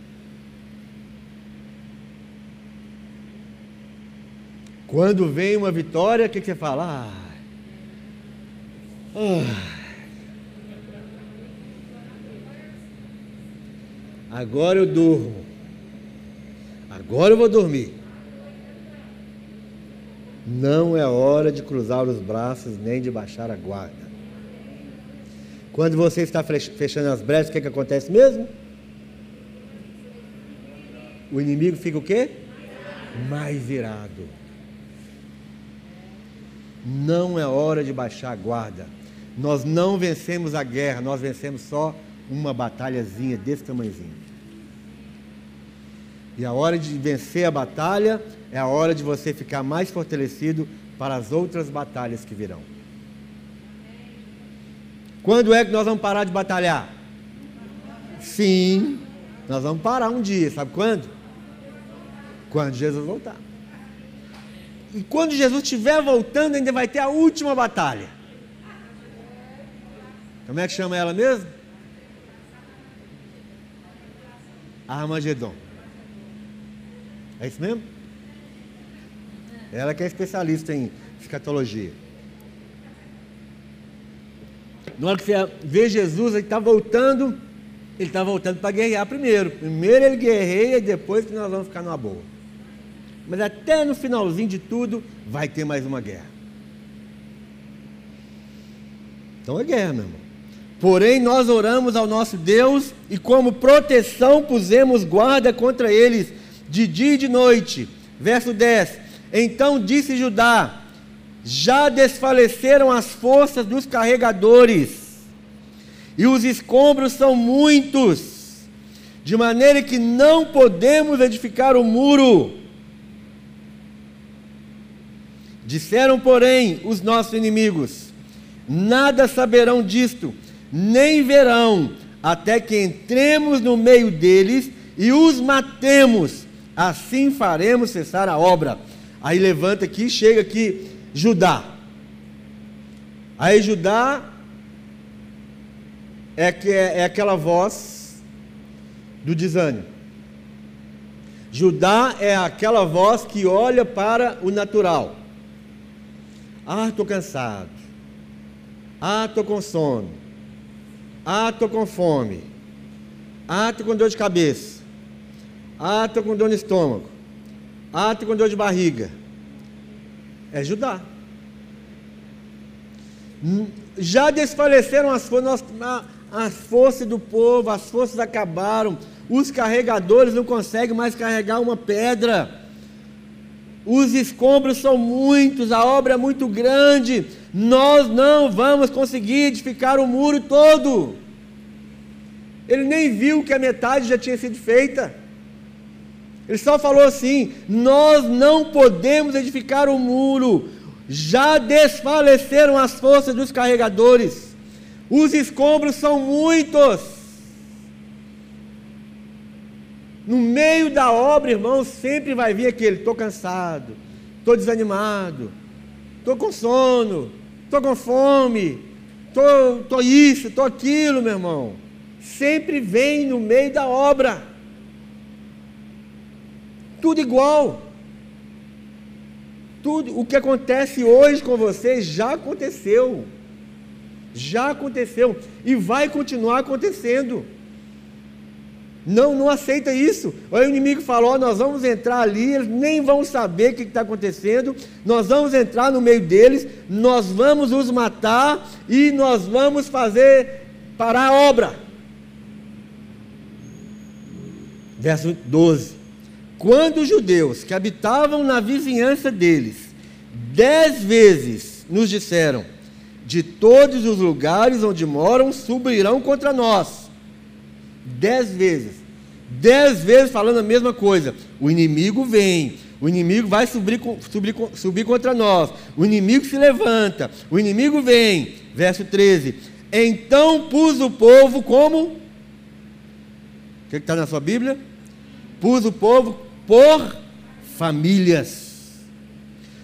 Quando vem uma vitória, o que, que você fala? Ah, ah. Agora eu durmo. Agora eu vou dormir. Não é hora de cruzar os braços nem de baixar a guarda. Quando você está fechando as brechas, o que, que acontece mesmo? O inimigo fica o quê? Mais irado. Não é hora de baixar a guarda. Nós não vencemos a guerra, nós vencemos só uma batalhazinha desse tamanhozinho. E a hora de vencer a batalha é a hora de você ficar mais fortalecido para as outras batalhas que virão. Quando é que nós vamos parar de batalhar? Sim, nós vamos parar um dia, sabe quando? Quando Jesus voltar. E quando Jesus estiver voltando, ainda vai ter a última batalha. Como é que chama ela mesmo? Armagedon. É isso mesmo? Ela que é especialista em escatologia. Na hora que você vê Jesus, ele está voltando, ele está voltando para guerrear primeiro. Primeiro ele guerreia e depois que nós vamos ficar numa boa. Mas até no finalzinho de tudo, vai ter mais uma guerra. Então é guerra, meu irmão. Porém, nós oramos ao nosso Deus e, como proteção, pusemos guarda contra eles de dia e de noite. Verso 10: Então disse Judá: Já desfaleceram as forças dos carregadores, e os escombros são muitos, de maneira que não podemos edificar o muro. Disseram, porém, os nossos inimigos: Nada saberão disto, nem verão, até que entremos no meio deles e os matemos assim faremos cessar a obra. Aí levanta aqui, chega aqui, Judá. Aí Judá é, que é, é aquela voz do desânimo. Judá é aquela voz que olha para o natural. Ah, estou cansado. Ah, estou com sono. Ah, estou com fome. Ah, estou com dor de cabeça. Ah, estou com dor no estômago. Ah, estou com dor de barriga. É Judá. Hum, já desfaleceram as forças, as forças do povo, as forças acabaram. Os carregadores não conseguem mais carregar uma pedra. Os escombros são muitos, a obra é muito grande. Nós não vamos conseguir edificar o muro todo. Ele nem viu que a metade já tinha sido feita. Ele só falou assim: Nós não podemos edificar o muro, já desfaleceram as forças dos carregadores, os escombros são muitos. No meio da obra, irmão, sempre vai vir aquele: estou cansado, estou desanimado, estou com sono, estou com fome, estou isso, estou aquilo, meu irmão. Sempre vem no meio da obra tudo igual. Tudo o que acontece hoje com você já aconteceu. Já aconteceu e vai continuar acontecendo. Não, não aceita isso. Aí o inimigo falou: nós vamos entrar ali, eles nem vão saber o que está acontecendo. Nós vamos entrar no meio deles, nós vamos os matar e nós vamos fazer parar a obra. Verso 12. Quando os judeus que habitavam na vizinhança deles, dez vezes nos disseram: De todos os lugares onde moram, subirão contra nós. Dez vezes. Dez vezes falando a mesma coisa. O inimigo vem, o inimigo vai subir, subir, subir contra nós. O inimigo se levanta. O inimigo vem. Verso 13. Então pus o povo como? O que está na sua Bíblia? Pus o povo por famílias,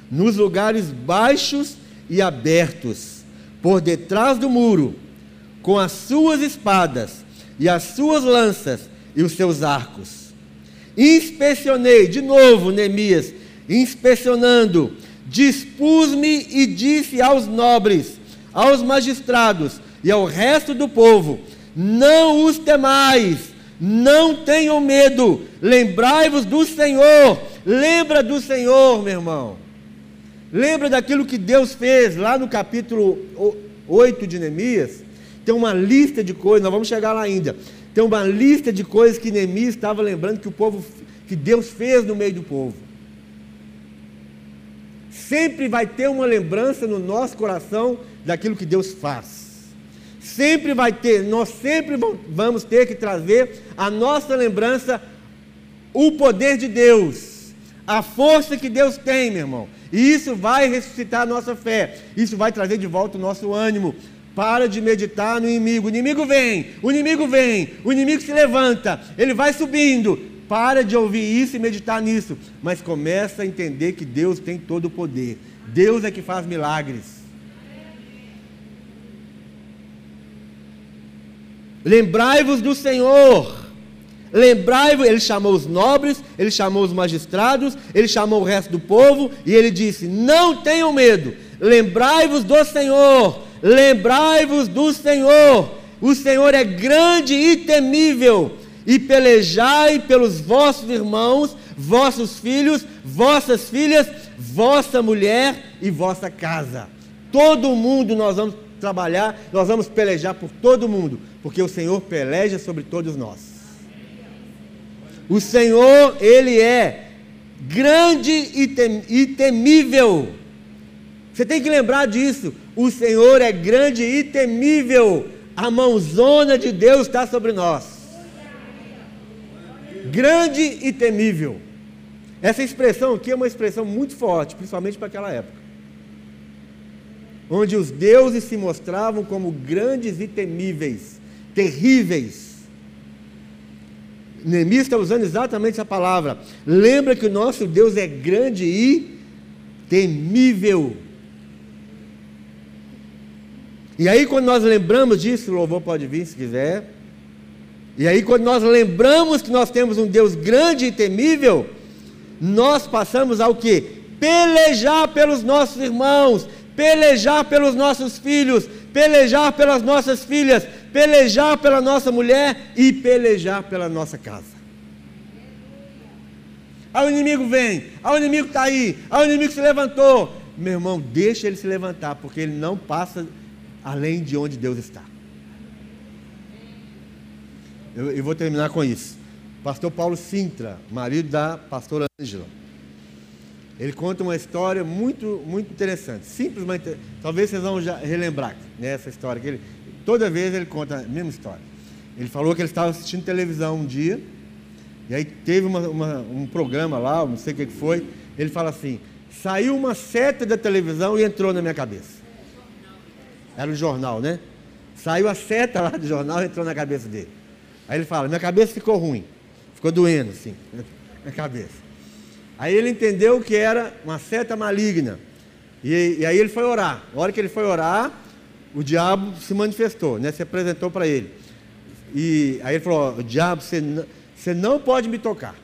nos lugares baixos e abertos, por detrás do muro, com as suas espadas e as suas lanças e os seus arcos. Inspecionei, de novo, Neemias, inspecionando, dispus-me e disse aos nobres, aos magistrados e ao resto do povo: Não os temais, não tenham medo, lembrai-vos do Senhor, lembra do Senhor, meu irmão. Lembra daquilo que Deus fez lá no capítulo 8 de Neemias? Tem uma lista de coisas, nós vamos chegar lá ainda. Tem uma lista de coisas que Neemias estava lembrando que o povo, que Deus fez no meio do povo. Sempre vai ter uma lembrança no nosso coração daquilo que Deus faz. Sempre vai ter, nós sempre vamos ter que trazer a nossa lembrança o poder de Deus, a força que Deus tem, meu irmão. E isso vai ressuscitar a nossa fé. Isso vai trazer de volta o nosso ânimo. Para de meditar no inimigo. O inimigo vem, o inimigo vem, o inimigo se levanta, ele vai subindo. Para de ouvir isso e meditar nisso. Mas começa a entender que Deus tem todo o poder. Deus é que faz milagres. Lembrai-vos do Senhor. Lembrai-vos, ele chamou os nobres, ele chamou os magistrados, ele chamou o resto do povo e ele disse: Não tenham medo, lembrai-vos do Senhor, lembrai-vos do Senhor. O Senhor é grande e temível, e pelejai pelos vossos irmãos, vossos filhos, vossas filhas, vossa mulher e vossa casa. Todo mundo nós vamos trabalhar, nós vamos pelejar por todo mundo, porque o Senhor peleja sobre todos nós. O Senhor, Ele é grande e temível. Você tem que lembrar disso. O Senhor é grande e temível. A mãozona de Deus está sobre nós. Grande e temível. Essa expressão aqui é uma expressão muito forte, principalmente para aquela época. Onde os deuses se mostravam como grandes e temíveis, terríveis. Neemias está usando exatamente essa palavra. Lembra que o nosso Deus é grande e temível. E aí, quando nós lembramos disso, o louvor pode vir se quiser. E aí, quando nós lembramos que nós temos um Deus grande e temível, nós passamos ao que? Pelejar pelos nossos irmãos, pelejar pelos nossos filhos, pelejar pelas nossas filhas, pelejar pela nossa mulher e pelejar pela nossa casa. Aí o inimigo vem, aí o inimigo está aí, aí o inimigo se levantou. Meu irmão, deixa ele se levantar, porque ele não passa além de onde Deus está. Eu, eu vou terminar com isso. Pastor Paulo Sintra, marido da pastora Ângela. Ele conta uma história muito, muito interessante. Simples, mas talvez vocês vão já relembrar né, história. Que ele, toda vez ele conta a mesma história. Ele falou que ele estava assistindo televisão um dia, e aí teve uma, uma, um programa lá, não sei o que foi. Ele fala assim: saiu uma seta da televisão e entrou na minha cabeça. Era o jornal, né? Saiu a seta lá do jornal e entrou na cabeça dele. Aí ele fala: minha cabeça ficou ruim, ficou doendo assim, minha cabeça. Aí ele entendeu que era uma seta maligna. E, e, aí ele foi orar. Na hora que ele foi orar, o diabo se manifestou, né? se apresentou para ele. E aí ele falou: o diabo, você não, você não pode me tocar.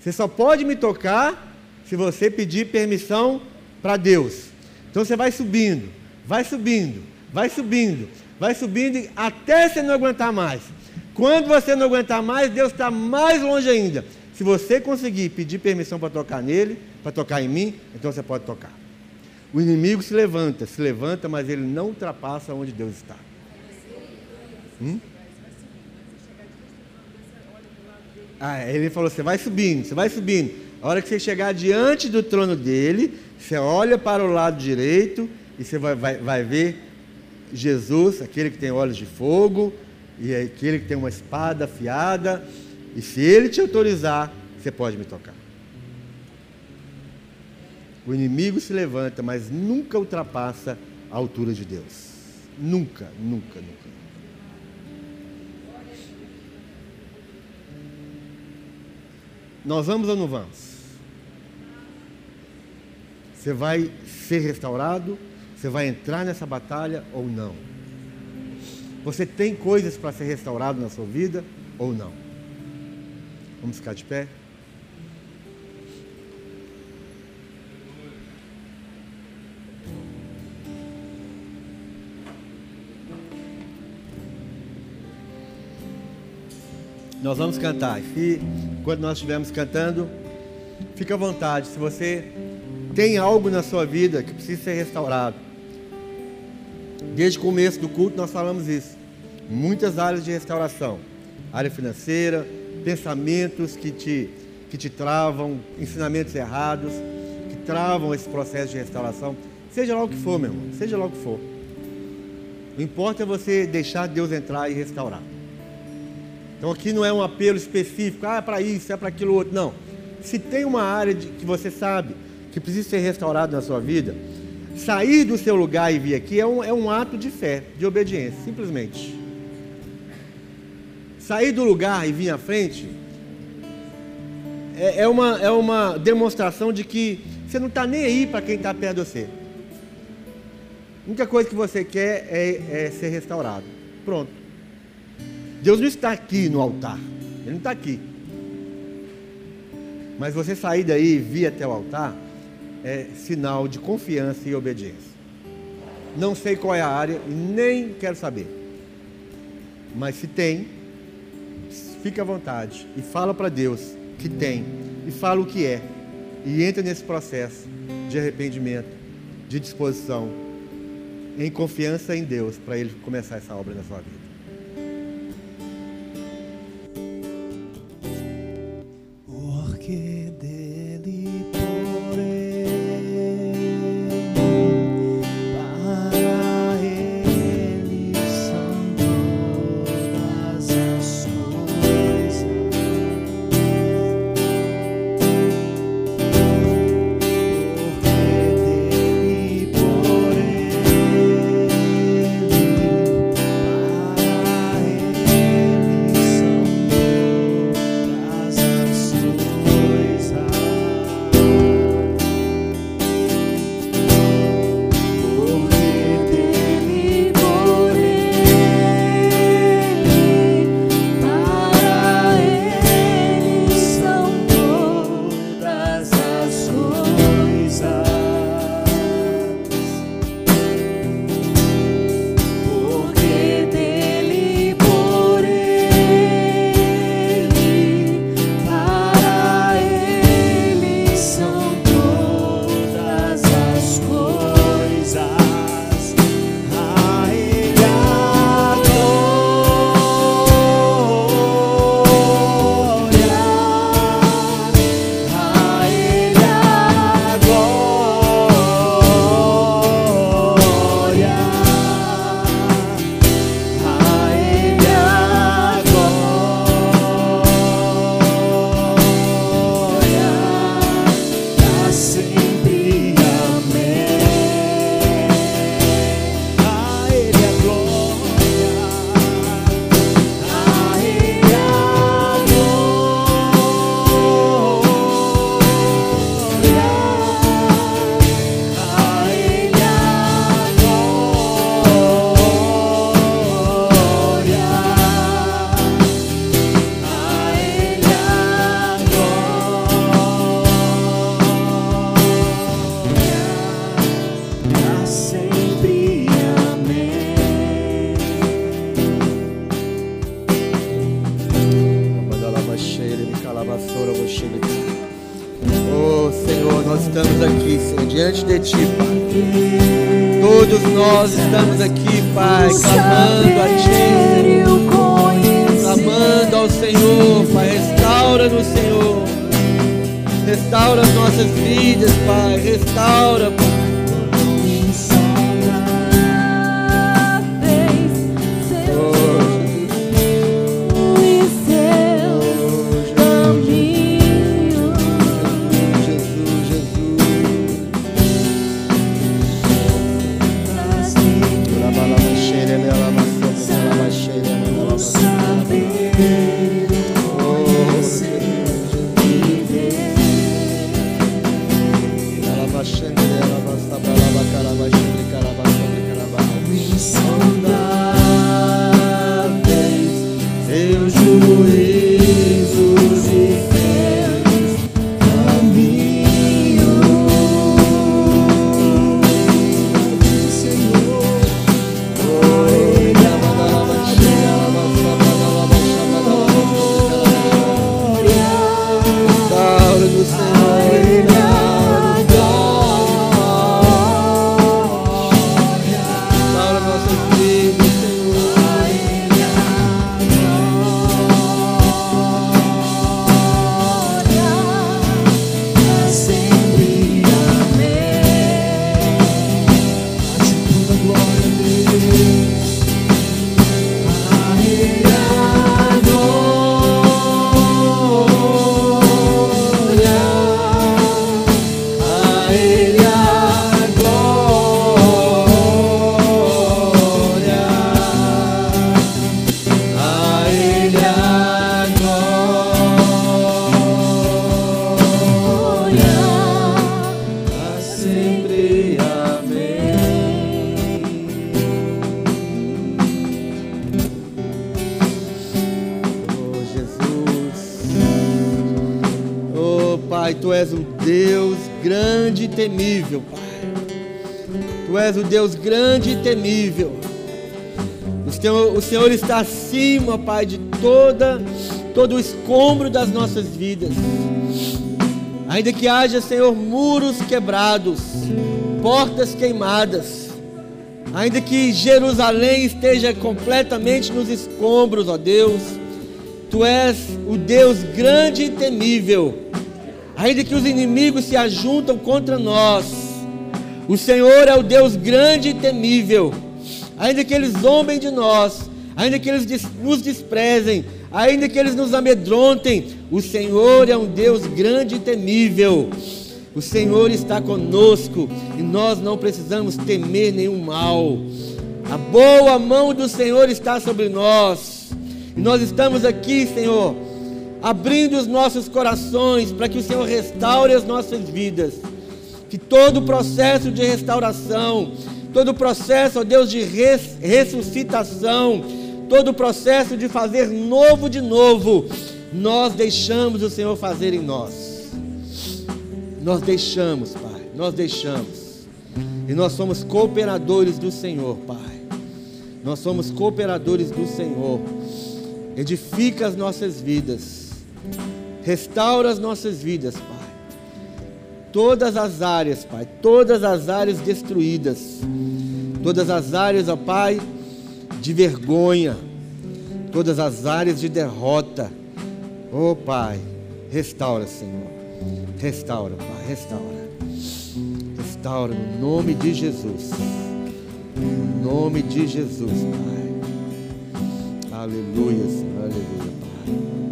Você só pode me tocar se você pedir permissão para Deus. Então você vai subindo, vai subindo, vai subindo, vai subindo até você não aguentar mais. Quando você não aguentar mais, Deus está mais longe ainda. Se você conseguir pedir permissão para tocar nele, para tocar em mim, então você pode tocar. O inimigo se levanta, se levanta, mas ele não ultrapassa onde Deus está. Hum? Ah, ele falou: você vai subindo, você vai subindo. A hora que você chegar diante do trono dele, você olha para o lado direito e você vai, vai, vai ver Jesus, aquele que tem olhos de fogo, e aquele que tem uma espada afiada e se ele te autorizar, você pode me tocar. O inimigo se levanta, mas nunca ultrapassa a altura de Deus. Nunca, nunca, nunca. Nós vamos ou não vamos? Você vai ser restaurado? Você vai entrar nessa batalha ou não? Você tem coisas para ser restaurado na sua vida ou não? Vamos ficar de pé? Nós vamos cantar. E quando nós estivermos cantando, fique à vontade. Se você tem algo na sua vida que precisa ser restaurado, desde o começo do culto nós falamos isso. Muitas áreas de restauração: área financeira, pensamentos que te, que te travam, ensinamentos errados que travam esse processo de restauração. Seja lá o que for, meu irmão, seja lá o que for. O importa é você deixar Deus entrar e restaurar. Então aqui não é um apelo específico, ah, é para isso, é para aquilo outro. Não. Se tem uma área de, que você sabe que precisa ser restaurado na sua vida, sair do seu lugar e vir aqui é um, é um ato de fé, de obediência, simplesmente. Sair do lugar e vir à frente é, é uma, é uma demonstração de que você não está nem aí para quem está perto de você. A única coisa que você quer é, é ser restaurado. Pronto. Deus não está aqui no altar. Ele não está aqui. Mas você sair daí e vir até o altar é sinal de confiança e obediência. Não sei qual é a área e nem quero saber. Mas se tem, fique à vontade e fala para Deus que tem e fala o que é e entra nesse processo de arrependimento, de disposição, em confiança em Deus para Ele começar essa obra na sua vida. Senhor, está acima, Pai, de toda, todo o escombro das nossas vidas. Ainda que haja, Senhor, muros quebrados, portas queimadas, ainda que Jerusalém esteja completamente nos escombros, ó Deus, Tu és o Deus grande e temível. Ainda que os inimigos se ajuntam contra nós, o Senhor é o Deus grande e temível. Ainda que eles zombem de nós, ainda que eles nos desprezem, ainda que eles nos amedrontem, o Senhor é um Deus grande e temível. O Senhor está conosco e nós não precisamos temer nenhum mal. A boa mão do Senhor está sobre nós. E nós estamos aqui, Senhor, abrindo os nossos corações para que o Senhor restaure as nossas vidas. Que todo o processo de restauração, todo o processo, ó Deus, de res, ressuscitação, todo o processo de fazer novo de novo, nós deixamos o Senhor fazer em nós. Nós deixamos, Pai, nós deixamos. E nós somos cooperadores do Senhor, Pai. Nós somos cooperadores do Senhor. Edifica as nossas vidas. Restaura as nossas vidas, Pai. Todas as áreas, Pai, todas as áreas destruídas. Todas as áreas, ó Pai, de vergonha. Todas as áreas de derrota. Oh, Pai, restaura, Senhor. Restaura, Pai, restaura. Restaura no nome de Jesus. No nome de Jesus, Pai. Aleluia, Senhor, aleluia, Pai.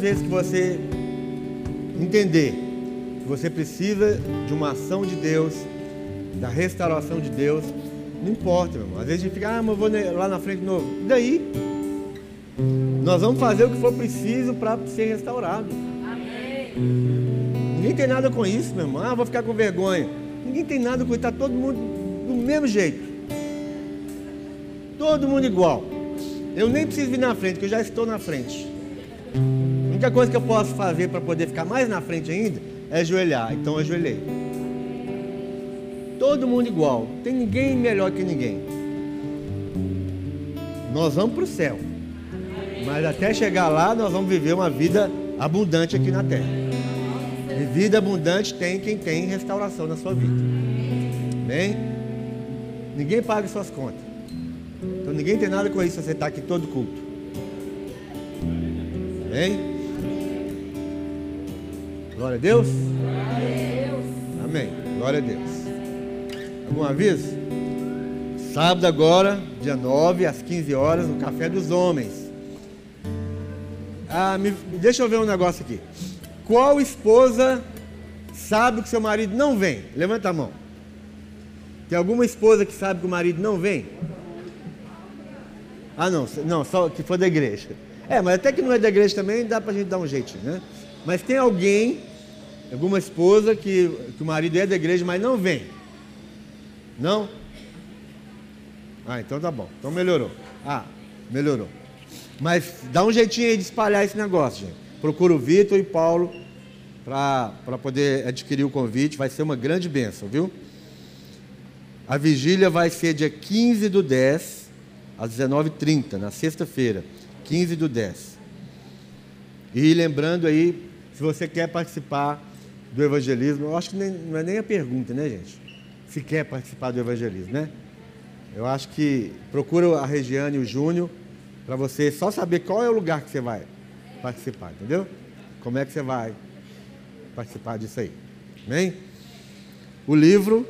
Vezes que você entender que você precisa de uma ação de Deus, da restauração de Deus, não importa, meu irmão. Às vezes a gente fica, ah, mas eu vou lá na frente de novo. E daí? Nós vamos fazer o que for preciso para ser restaurado. Amém. Ninguém tem nada com isso, meu irmão. Ah, vou ficar com vergonha. Ninguém tem nada com isso. Está todo mundo do mesmo jeito. Todo mundo igual. Eu nem preciso vir na frente, porque eu já estou na frente única coisa que eu posso fazer para poder ficar mais na frente ainda é ajoelhar. Então eu ajoelhei. Todo mundo igual. Tem ninguém melhor que ninguém. Nós vamos para o céu. Mas até chegar lá, nós vamos viver uma vida abundante aqui na terra. E vida abundante tem quem tem restauração na sua vida. Bem? Ninguém paga suas contas. Então ninguém tem nada com isso você está aqui todo culto. Bem? Glória a Deus? Glória a Deus. Amém. Glória a Deus. Algum aviso? Sábado agora, dia 9, às 15 horas, no Café dos Homens. Ah, me, deixa eu ver um negócio aqui. Qual esposa sabe que seu marido não vem? Levanta a mão. Tem alguma esposa que sabe que o marido não vem? Ah, não, não, só que for da igreja. É, mas até que não é da igreja também, dá pra gente dar um jeitinho, né? Mas tem alguém alguma esposa que, que o marido é da igreja, mas não vem. Não? Ah, então tá bom. Então melhorou. Ah, melhorou. Mas dá um jeitinho aí de espalhar esse negócio, gente. procura o Vitor e Paulo para poder adquirir o convite. Vai ser uma grande bênção, viu? A vigília vai ser dia 15 do 10, às 19h30, na sexta-feira. 15 do 10. E lembrando aí, se você quer participar do evangelismo, eu acho que nem, não é nem a pergunta, né, gente? Se quer participar do evangelismo, né? Eu acho que procura a Regiane e o Júnior para você só saber qual é o lugar que você vai participar, entendeu? Como é que você vai participar disso aí. Amém? O livro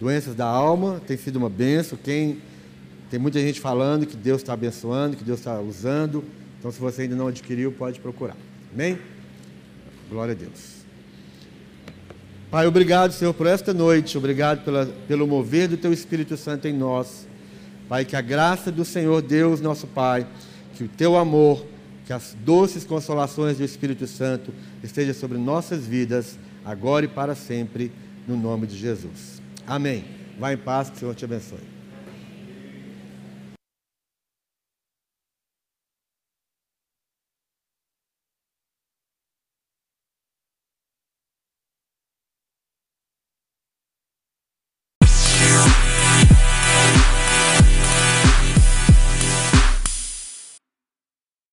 Doenças da Alma tem sido uma benção. Quem tem muita gente falando que Deus está abençoando, que Deus está usando. Então, se você ainda não adquiriu, pode procurar. Amém? Glória a Deus. Pai, obrigado, Senhor, por esta noite. Obrigado pela, pelo mover do Teu Espírito Santo em nós. Pai, que a graça do Senhor Deus, nosso Pai, que o Teu amor, que as doces consolações do Espírito Santo esteja sobre nossas vidas, agora e para sempre, no nome de Jesus. Amém. Vá em paz, que o Senhor te abençoe.